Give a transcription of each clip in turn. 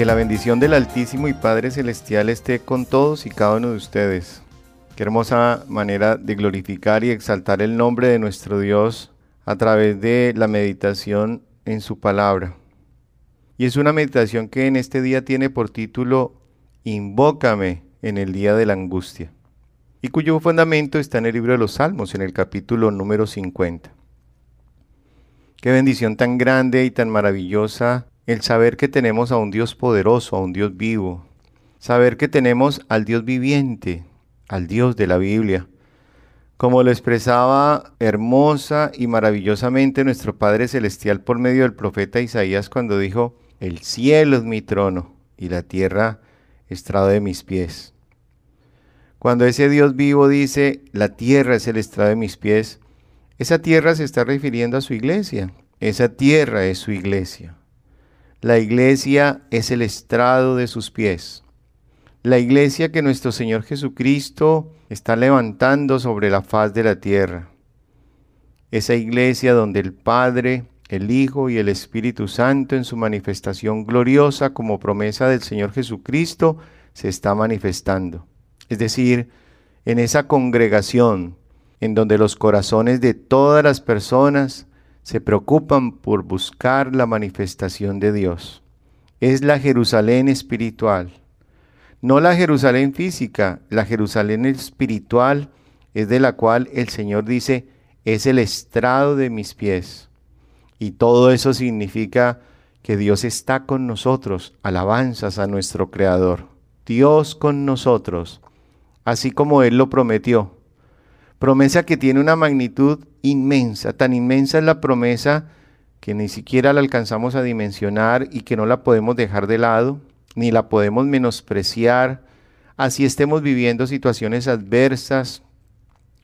Que la bendición del Altísimo y Padre Celestial esté con todos y cada uno de ustedes. Qué hermosa manera de glorificar y exaltar el nombre de nuestro Dios a través de la meditación en su palabra. Y es una meditación que en este día tiene por título Invócame en el día de la angustia, y cuyo fundamento está en el libro de los Salmos, en el capítulo número 50. Qué bendición tan grande y tan maravillosa el saber que tenemos a un Dios poderoso, a un Dios vivo, saber que tenemos al Dios viviente, al Dios de la Biblia. Como lo expresaba hermosa y maravillosamente nuestro Padre Celestial por medio del profeta Isaías cuando dijo, el cielo es mi trono y la tierra estrado de mis pies. Cuando ese Dios vivo dice, la tierra es el estrado de mis pies, esa tierra se está refiriendo a su iglesia. Esa tierra es su iglesia. La iglesia es el estrado de sus pies. La iglesia que nuestro Señor Jesucristo está levantando sobre la faz de la tierra. Esa iglesia donde el Padre, el Hijo y el Espíritu Santo en su manifestación gloriosa como promesa del Señor Jesucristo se está manifestando. Es decir, en esa congregación en donde los corazones de todas las personas se preocupan por buscar la manifestación de Dios. Es la Jerusalén espiritual. No la Jerusalén física, la Jerusalén espiritual es de la cual el Señor dice, es el estrado de mis pies. Y todo eso significa que Dios está con nosotros, alabanzas a nuestro Creador. Dios con nosotros, así como Él lo prometió. Promesa que tiene una magnitud inmensa, tan inmensa es la promesa que ni siquiera la alcanzamos a dimensionar y que no la podemos dejar de lado, ni la podemos menospreciar, así estemos viviendo situaciones adversas,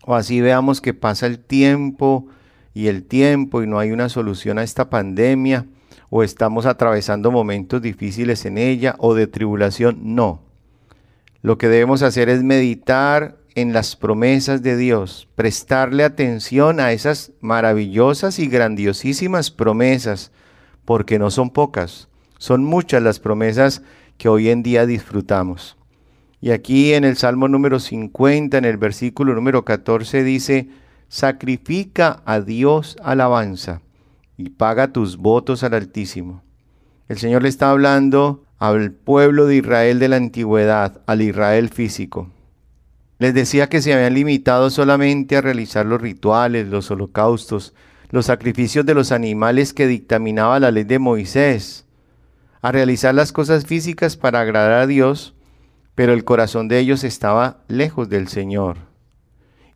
o así veamos que pasa el tiempo y el tiempo y no hay una solución a esta pandemia, o estamos atravesando momentos difíciles en ella o de tribulación, no. Lo que debemos hacer es meditar en las promesas de Dios, prestarle atención a esas maravillosas y grandiosísimas promesas, porque no son pocas, son muchas las promesas que hoy en día disfrutamos. Y aquí en el Salmo número 50, en el versículo número 14 dice, sacrifica a Dios alabanza y paga tus votos al Altísimo. El Señor le está hablando al pueblo de Israel de la antigüedad, al Israel físico. Les decía que se habían limitado solamente a realizar los rituales, los holocaustos, los sacrificios de los animales que dictaminaba la ley de Moisés, a realizar las cosas físicas para agradar a Dios, pero el corazón de ellos estaba lejos del Señor.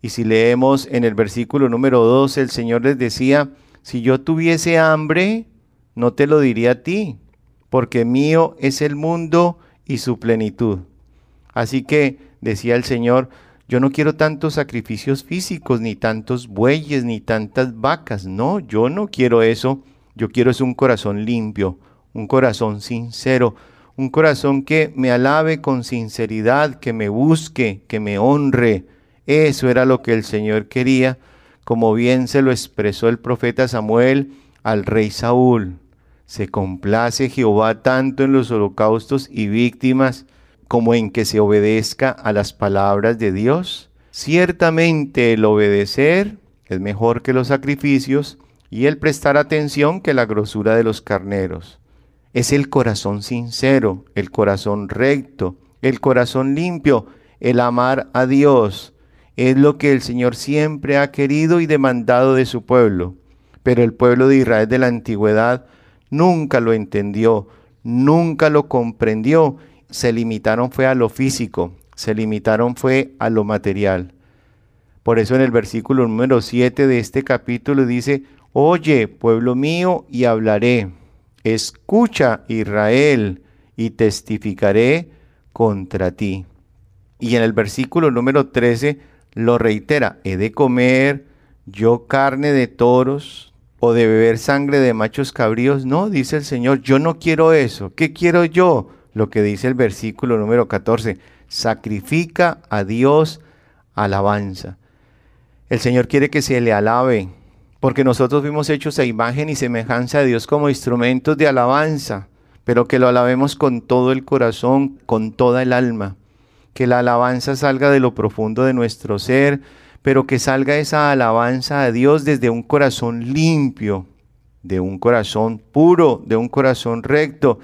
Y si leemos en el versículo número 2, el Señor les decía, si yo tuviese hambre, no te lo diría a ti, porque mío es el mundo y su plenitud. Así que, decía el Señor, yo no quiero tantos sacrificios físicos, ni tantos bueyes, ni tantas vacas. No, yo no quiero eso. Yo quiero es un corazón limpio, un corazón sincero, un corazón que me alabe con sinceridad, que me busque, que me honre. Eso era lo que el Señor quería, como bien se lo expresó el profeta Samuel al rey Saúl. Se complace Jehová tanto en los holocaustos y víctimas como en que se obedezca a las palabras de Dios. Ciertamente el obedecer es mejor que los sacrificios y el prestar atención que la grosura de los carneros. Es el corazón sincero, el corazón recto, el corazón limpio, el amar a Dios. Es lo que el Señor siempre ha querido y demandado de su pueblo. Pero el pueblo de Israel de la antigüedad nunca lo entendió, nunca lo comprendió se limitaron fue a lo físico, se limitaron fue a lo material. Por eso en el versículo número 7 de este capítulo dice, Oye, pueblo mío, y hablaré. Escucha, Israel, y testificaré contra ti. Y en el versículo número 13 lo reitera, he de comer yo carne de toros o de beber sangre de machos cabríos. No, dice el Señor, yo no quiero eso. ¿Qué quiero yo? Lo que dice el versículo número 14, sacrifica a Dios alabanza. El Señor quiere que se le alabe, porque nosotros fuimos hechos a imagen y semejanza de Dios como instrumentos de alabanza. pero que lo alabemos con todo el corazón, con toda el alma. Que la alabanza salga de lo profundo de nuestro ser, pero que salga esa alabanza a Dios desde un corazón limpio, de un corazón puro, de un corazón recto,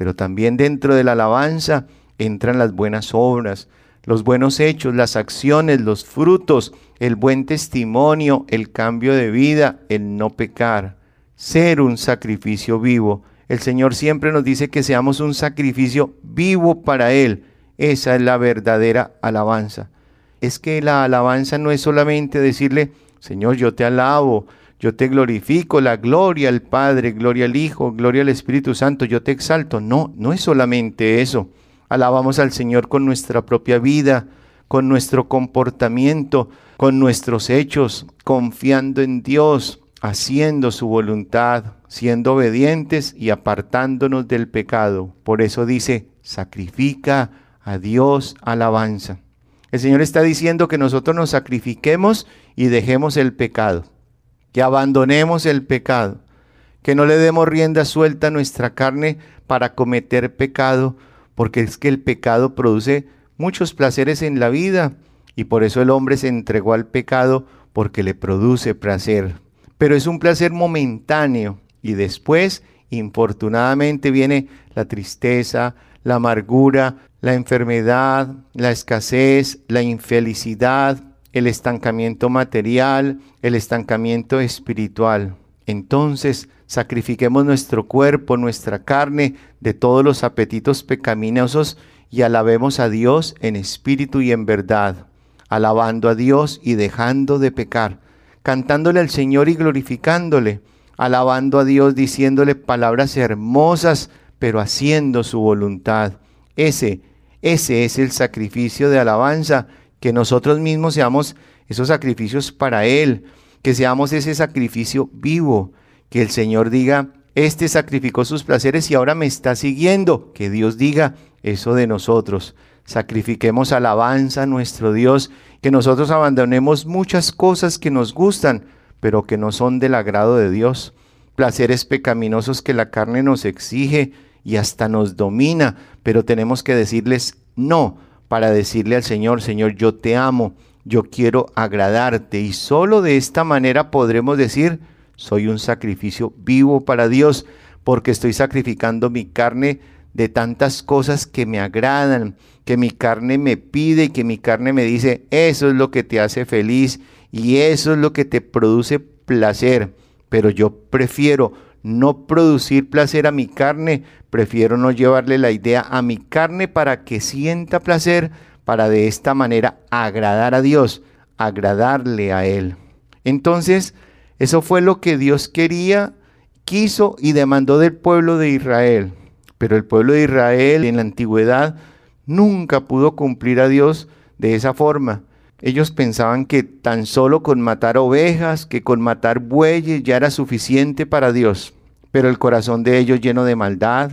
pero también dentro de la alabanza entran las buenas obras, los buenos hechos, las acciones, los frutos, el buen testimonio, el cambio de vida, el no pecar, ser un sacrificio vivo. El Señor siempre nos dice que seamos un sacrificio vivo para Él. Esa es la verdadera alabanza. Es que la alabanza no es solamente decirle, Señor, yo te alabo, yo te glorifico, la gloria al Padre, gloria al Hijo, gloria al Espíritu Santo, yo te exalto. No, no es solamente eso. Alabamos al Señor con nuestra propia vida, con nuestro comportamiento, con nuestros hechos, confiando en Dios, haciendo su voluntad, siendo obedientes y apartándonos del pecado. Por eso dice, sacrifica a Dios alabanza. El Señor está diciendo que nosotros nos sacrifiquemos y dejemos el pecado, que abandonemos el pecado, que no le demos rienda suelta a nuestra carne para cometer pecado, porque es que el pecado produce muchos placeres en la vida y por eso el hombre se entregó al pecado porque le produce placer. Pero es un placer momentáneo y después, infortunadamente, viene la tristeza, la amargura, la enfermedad, la escasez, la infelicidad, el estancamiento material, el estancamiento espiritual. Entonces, sacrifiquemos nuestro cuerpo, nuestra carne, de todos los apetitos pecaminosos y alabemos a Dios en espíritu y en verdad, alabando a Dios y dejando de pecar, cantándole al Señor y glorificándole, alabando a Dios diciéndole palabras hermosas, pero haciendo su voluntad. Ese, ese es el sacrificio de alabanza, que nosotros mismos seamos esos sacrificios para Él, que seamos ese sacrificio vivo, que el Señor diga, este sacrificó sus placeres y ahora me está siguiendo. Que Dios diga eso de nosotros. Sacrifiquemos alabanza a nuestro Dios, que nosotros abandonemos muchas cosas que nos gustan, pero que no son del agrado de Dios. Placeres pecaminosos que la carne nos exige y hasta nos domina, pero tenemos que decirles no para decirle al Señor, Señor, yo te amo, yo quiero agradarte y solo de esta manera podremos decir, soy un sacrificio vivo para Dios porque estoy sacrificando mi carne de tantas cosas que me agradan, que mi carne me pide y que mi carne me dice, eso es lo que te hace feliz y eso es lo que te produce placer. Pero yo prefiero no producir placer a mi carne, prefiero no llevarle la idea a mi carne para que sienta placer, para de esta manera agradar a Dios, agradarle a Él. Entonces, eso fue lo que Dios quería, quiso y demandó del pueblo de Israel. Pero el pueblo de Israel en la antigüedad nunca pudo cumplir a Dios de esa forma. Ellos pensaban que tan solo con matar ovejas, que con matar bueyes ya era suficiente para Dios. Pero el corazón de ellos lleno de maldad,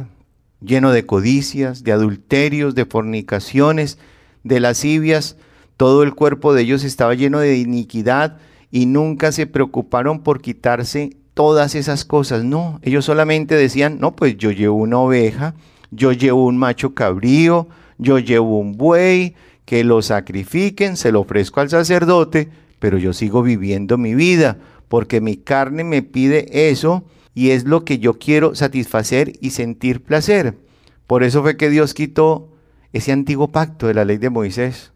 lleno de codicias, de adulterios, de fornicaciones, de lascivias, todo el cuerpo de ellos estaba lleno de iniquidad y nunca se preocuparon por quitarse todas esas cosas. No, ellos solamente decían, no, pues yo llevo una oveja, yo llevo un macho cabrío, yo llevo un buey, que lo sacrifiquen, se lo ofrezco al sacerdote, pero yo sigo viviendo mi vida, porque mi carne me pide eso y es lo que yo quiero satisfacer y sentir placer. Por eso fue que Dios quitó ese antiguo pacto de la ley de Moisés.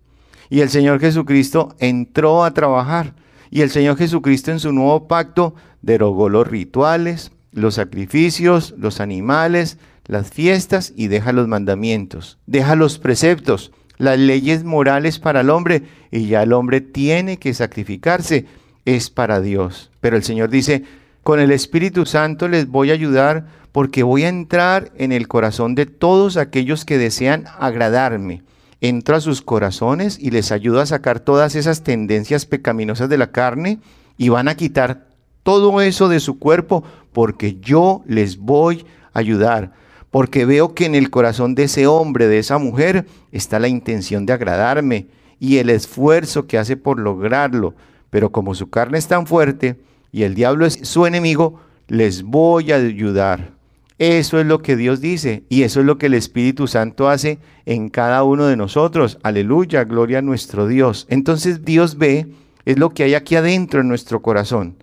Y el Señor Jesucristo entró a trabajar y el Señor Jesucristo en su nuevo pacto derogó los rituales, los sacrificios, los animales, las fiestas y deja los mandamientos, deja los preceptos, las leyes morales para el hombre y ya el hombre tiene que sacrificarse, es para Dios. Pero el Señor dice, con el Espíritu Santo les voy a ayudar porque voy a entrar en el corazón de todos aquellos que desean agradarme entro a sus corazones y les ayudo a sacar todas esas tendencias pecaminosas de la carne y van a quitar todo eso de su cuerpo porque yo les voy a ayudar. Porque veo que en el corazón de ese hombre, de esa mujer, está la intención de agradarme y el esfuerzo que hace por lograrlo. Pero como su carne es tan fuerte y el diablo es su enemigo, les voy a ayudar. Eso es lo que Dios dice y eso es lo que el Espíritu Santo hace en cada uno de nosotros. Aleluya, gloria a nuestro Dios. Entonces Dios ve, es lo que hay aquí adentro en nuestro corazón.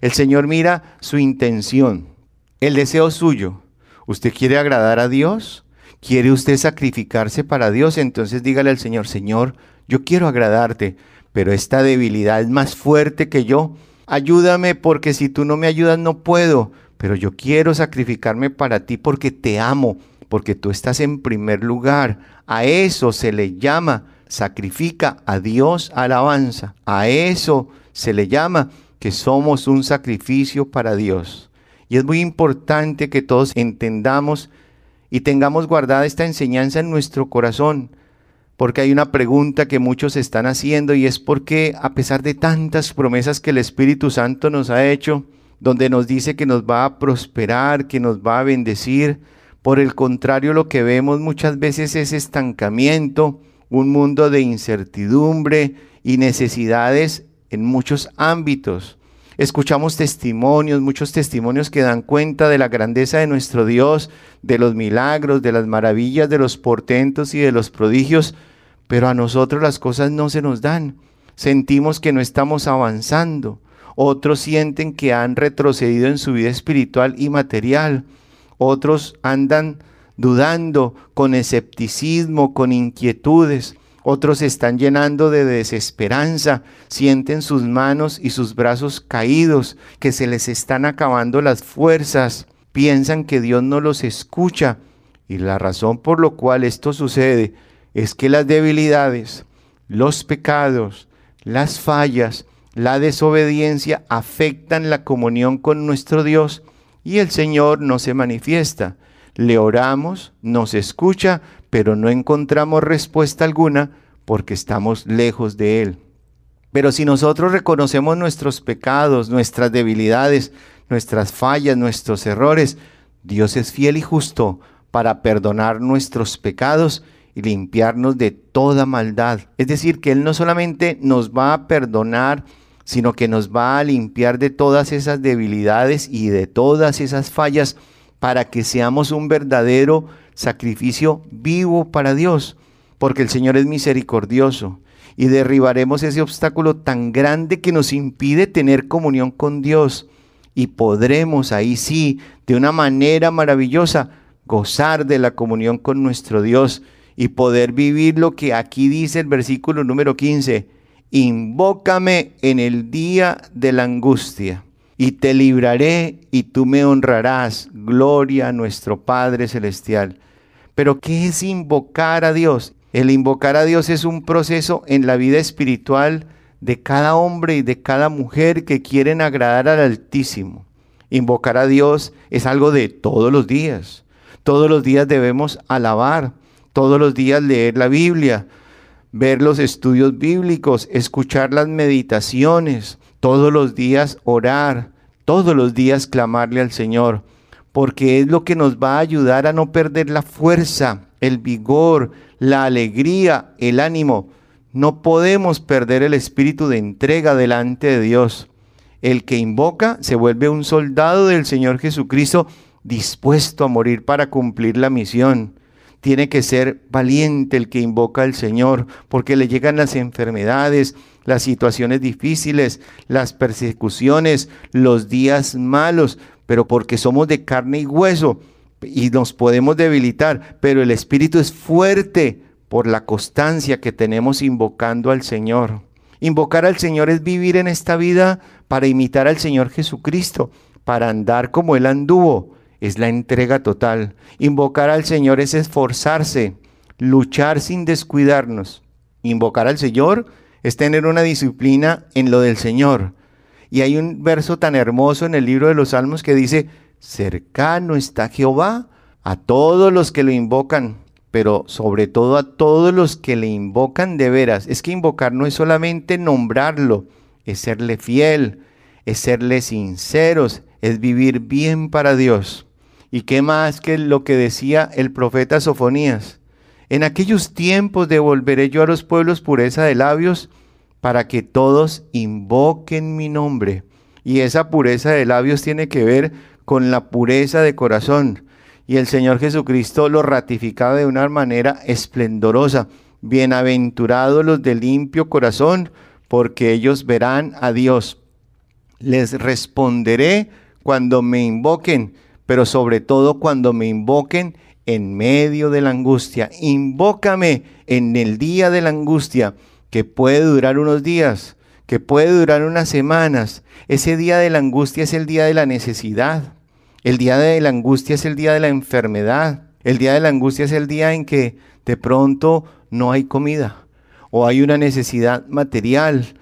El Señor mira su intención, el deseo suyo. ¿Usted quiere agradar a Dios? ¿Quiere usted sacrificarse para Dios? Entonces dígale al Señor, Señor, yo quiero agradarte, pero esta debilidad es más fuerte que yo. Ayúdame porque si tú no me ayudas no puedo pero yo quiero sacrificarme para ti porque te amo, porque tú estás en primer lugar. A eso se le llama sacrifica a Dios alabanza. A eso se le llama que somos un sacrificio para Dios. Y es muy importante que todos entendamos y tengamos guardada esta enseñanza en nuestro corazón, porque hay una pregunta que muchos están haciendo y es por qué a pesar de tantas promesas que el Espíritu Santo nos ha hecho, donde nos dice que nos va a prosperar, que nos va a bendecir. Por el contrario, lo que vemos muchas veces es estancamiento, un mundo de incertidumbre y necesidades en muchos ámbitos. Escuchamos testimonios, muchos testimonios que dan cuenta de la grandeza de nuestro Dios, de los milagros, de las maravillas, de los portentos y de los prodigios, pero a nosotros las cosas no se nos dan. Sentimos que no estamos avanzando. Otros sienten que han retrocedido en su vida espiritual y material. Otros andan dudando con escepticismo, con inquietudes. Otros están llenando de desesperanza, sienten sus manos y sus brazos caídos, que se les están acabando las fuerzas, piensan que Dios no los escucha. Y la razón por lo cual esto sucede es que las debilidades, los pecados, las fallas, la desobediencia afectan la comunión con nuestro Dios y el Señor no se manifiesta. Le oramos, nos escucha, pero no encontramos respuesta alguna porque estamos lejos de Él. Pero si nosotros reconocemos nuestros pecados, nuestras debilidades, nuestras fallas, nuestros errores, Dios es fiel y justo para perdonar nuestros pecados y limpiarnos de toda maldad. Es decir, que Él no solamente nos va a perdonar, sino que nos va a limpiar de todas esas debilidades y de todas esas fallas para que seamos un verdadero sacrificio vivo para Dios, porque el Señor es misericordioso y derribaremos ese obstáculo tan grande que nos impide tener comunión con Dios y podremos ahí sí, de una manera maravillosa, gozar de la comunión con nuestro Dios y poder vivir lo que aquí dice el versículo número 15, invócame en el día de la angustia, y te libraré y tú me honrarás. Gloria a nuestro Padre Celestial. Pero ¿qué es invocar a Dios? El invocar a Dios es un proceso en la vida espiritual de cada hombre y de cada mujer que quieren agradar al Altísimo. Invocar a Dios es algo de todos los días. Todos los días debemos alabar, todos los días leer la Biblia, ver los estudios bíblicos, escuchar las meditaciones, todos los días orar, todos los días clamarle al Señor, porque es lo que nos va a ayudar a no perder la fuerza, el vigor, la alegría, el ánimo. No podemos perder el espíritu de entrega delante de Dios. El que invoca se vuelve un soldado del Señor Jesucristo dispuesto a morir para cumplir la misión tiene que ser valiente el que invoca al Señor, porque le llegan las enfermedades, las situaciones difíciles, las persecuciones, los días malos, pero porque somos de carne y hueso y nos podemos debilitar, pero el Espíritu es fuerte por la constancia que tenemos invocando al Señor. Invocar al Señor es vivir en esta vida para imitar al Señor Jesucristo, para andar como Él anduvo, es la entrega total. Invocar al Señor es esforzarse, luchar sin descuidarnos. Invocar al Señor es tener una disciplina en lo del Señor. Y hay un verso tan hermoso en el libro de los Salmos que dice, cercano está Jehová a todos los que lo invocan, pero sobre todo a todos los que le invocan de veras. Es que invocar no es solamente nombrarlo, es serle fiel, es serle sinceros, es vivir bien para Dios. ¿Y qué más que lo que decía el profeta Sofonías? En aquellos tiempos devolveré yo a los pueblos pureza de labios para que todos invoquen mi nombre. Y esa pureza de labios tiene que ver con la pureza de corazón. y el Señor Jesucristo lo ratificaba de una manera esplendorosa. Bienaventurados los de limpio corazón, porque ellos verán a Dios. Les responderé cuando me invoquen, pero sobre todo cuando me invoquen en medio de la angustia. Invócame en el día de la angustia, que puede durar unos días, que puede durar unas semanas. Ese día de la angustia es el día de la necesidad. El día de la angustia es el día de la enfermedad. El día de la angustia es el día en que de pronto no hay comida o hay una necesidad material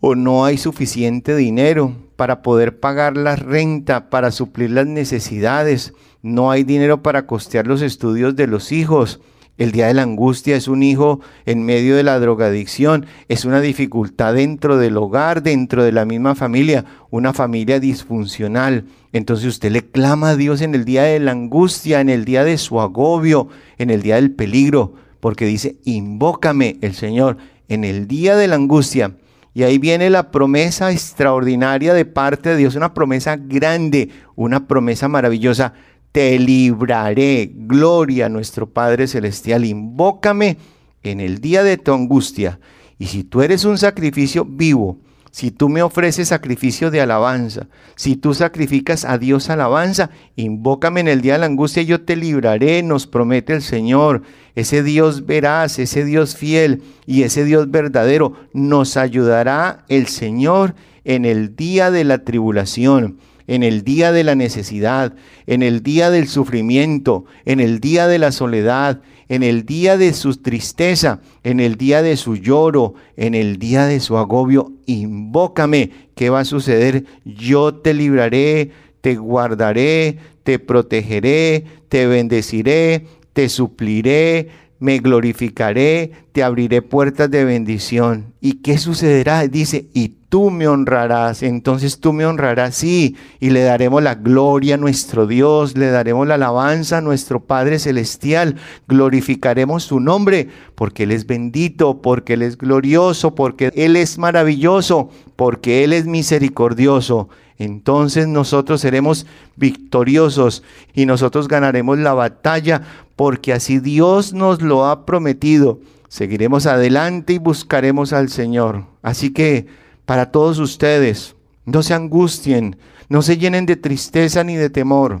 o no hay suficiente dinero para poder pagar la renta, para suplir las necesidades, no hay dinero para costear los estudios de los hijos. El día de la angustia es un hijo en medio de la drogadicción, es una dificultad dentro del hogar, dentro de la misma familia, una familia disfuncional. Entonces usted le clama a Dios en el día de la angustia, en el día de su agobio, en el día del peligro, porque dice, invócame el Señor en el día de la angustia. Y ahí viene la promesa extraordinaria de parte de Dios, una promesa grande, una promesa maravillosa. Te libraré, gloria a nuestro Padre Celestial. Invócame en el día de tu angustia. Y si tú eres un sacrificio vivo, si tú me ofreces sacrificio de alabanza, si tú sacrificas a Dios alabanza, invócame en el día de la angustia y yo te libraré, nos promete el Señor. Ese Dios veraz, ese Dios fiel y ese Dios verdadero nos ayudará el Señor en el día de la tribulación en el día de la necesidad, en el día del sufrimiento, en el día de la soledad, en el día de su tristeza, en el día de su lloro, en el día de su agobio, invócame. ¿Qué va a suceder? Yo te libraré, te guardaré, te protegeré, te bendeciré, te supliré, me glorificaré, te abriré puertas de bendición. ¿Y qué sucederá? Dice, y tú me honrarás. Entonces tú me honrarás, sí, y le daremos la gloria a nuestro Dios, le daremos la alabanza a nuestro Padre Celestial, glorificaremos su nombre, porque Él es bendito, porque Él es glorioso, porque Él es maravilloso, porque Él es misericordioso entonces nosotros seremos victoriosos y nosotros ganaremos la batalla porque así Dios nos lo ha prometido. Seguiremos adelante y buscaremos al Señor. Así que para todos ustedes, no se angustien, no se llenen de tristeza ni de temor.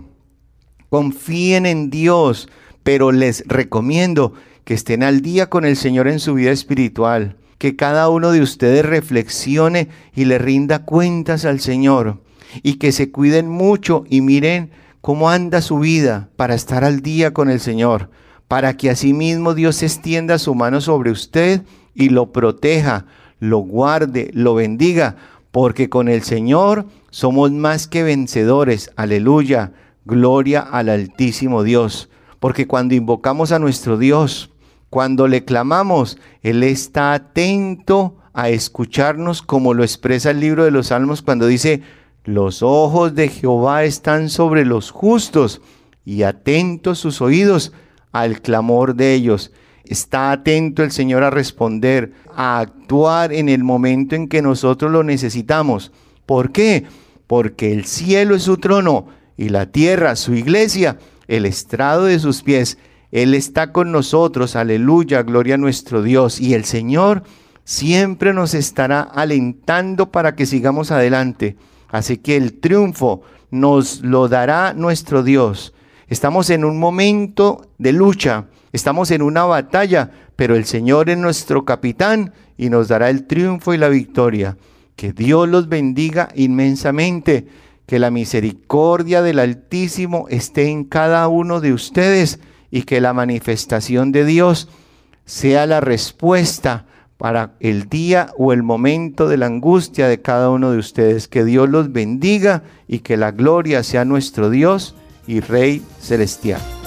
Confíen en Dios, pero les recomiendo que estén al día con el Señor en su vida espiritual, que cada uno de ustedes reflexione y le rinda cuentas al Señor y que se cuiden mucho y miren cómo anda su vida para estar al día con el Señor, para que asimismo Dios extienda su mano sobre usted y lo proteja, lo guarde, lo bendiga, porque con el Señor somos más que vencedores. Aleluya, gloria al Altísimo Dios. Porque cuando invocamos a nuestro Dios, cuando le clamamos, Él está atento a escucharnos como lo expresa el libro de los Salmos cuando dice, los ojos de Jehová están sobre los justos y atentos sus oídos al clamor de ellos. Está atento el Señor a responder, a actuar en el momento en que nosotros lo necesitamos. ¿Por qué? Porque el cielo es su trono y la tierra su iglesia, el estrado de sus pies. Él está con nosotros, aleluya, gloria a nuestro Dios. Y el Señor siempre nos estará alentando para que sigamos adelante. Así que el triunfo nos lo dará nuestro Dios. Estamos en un momento de lucha, estamos en una batalla, pero el Señor es nuestro capitán y nos dará el triunfo y la victoria. Que Dios los bendiga inmensamente, que la misericordia del Altísimo esté en cada uno de ustedes y que la manifestación de Dios sea la respuesta para el día o el momento de la angustia de cada uno de ustedes. Que Dios los bendiga y que la gloria sea nuestro Dios y Rey Celestial.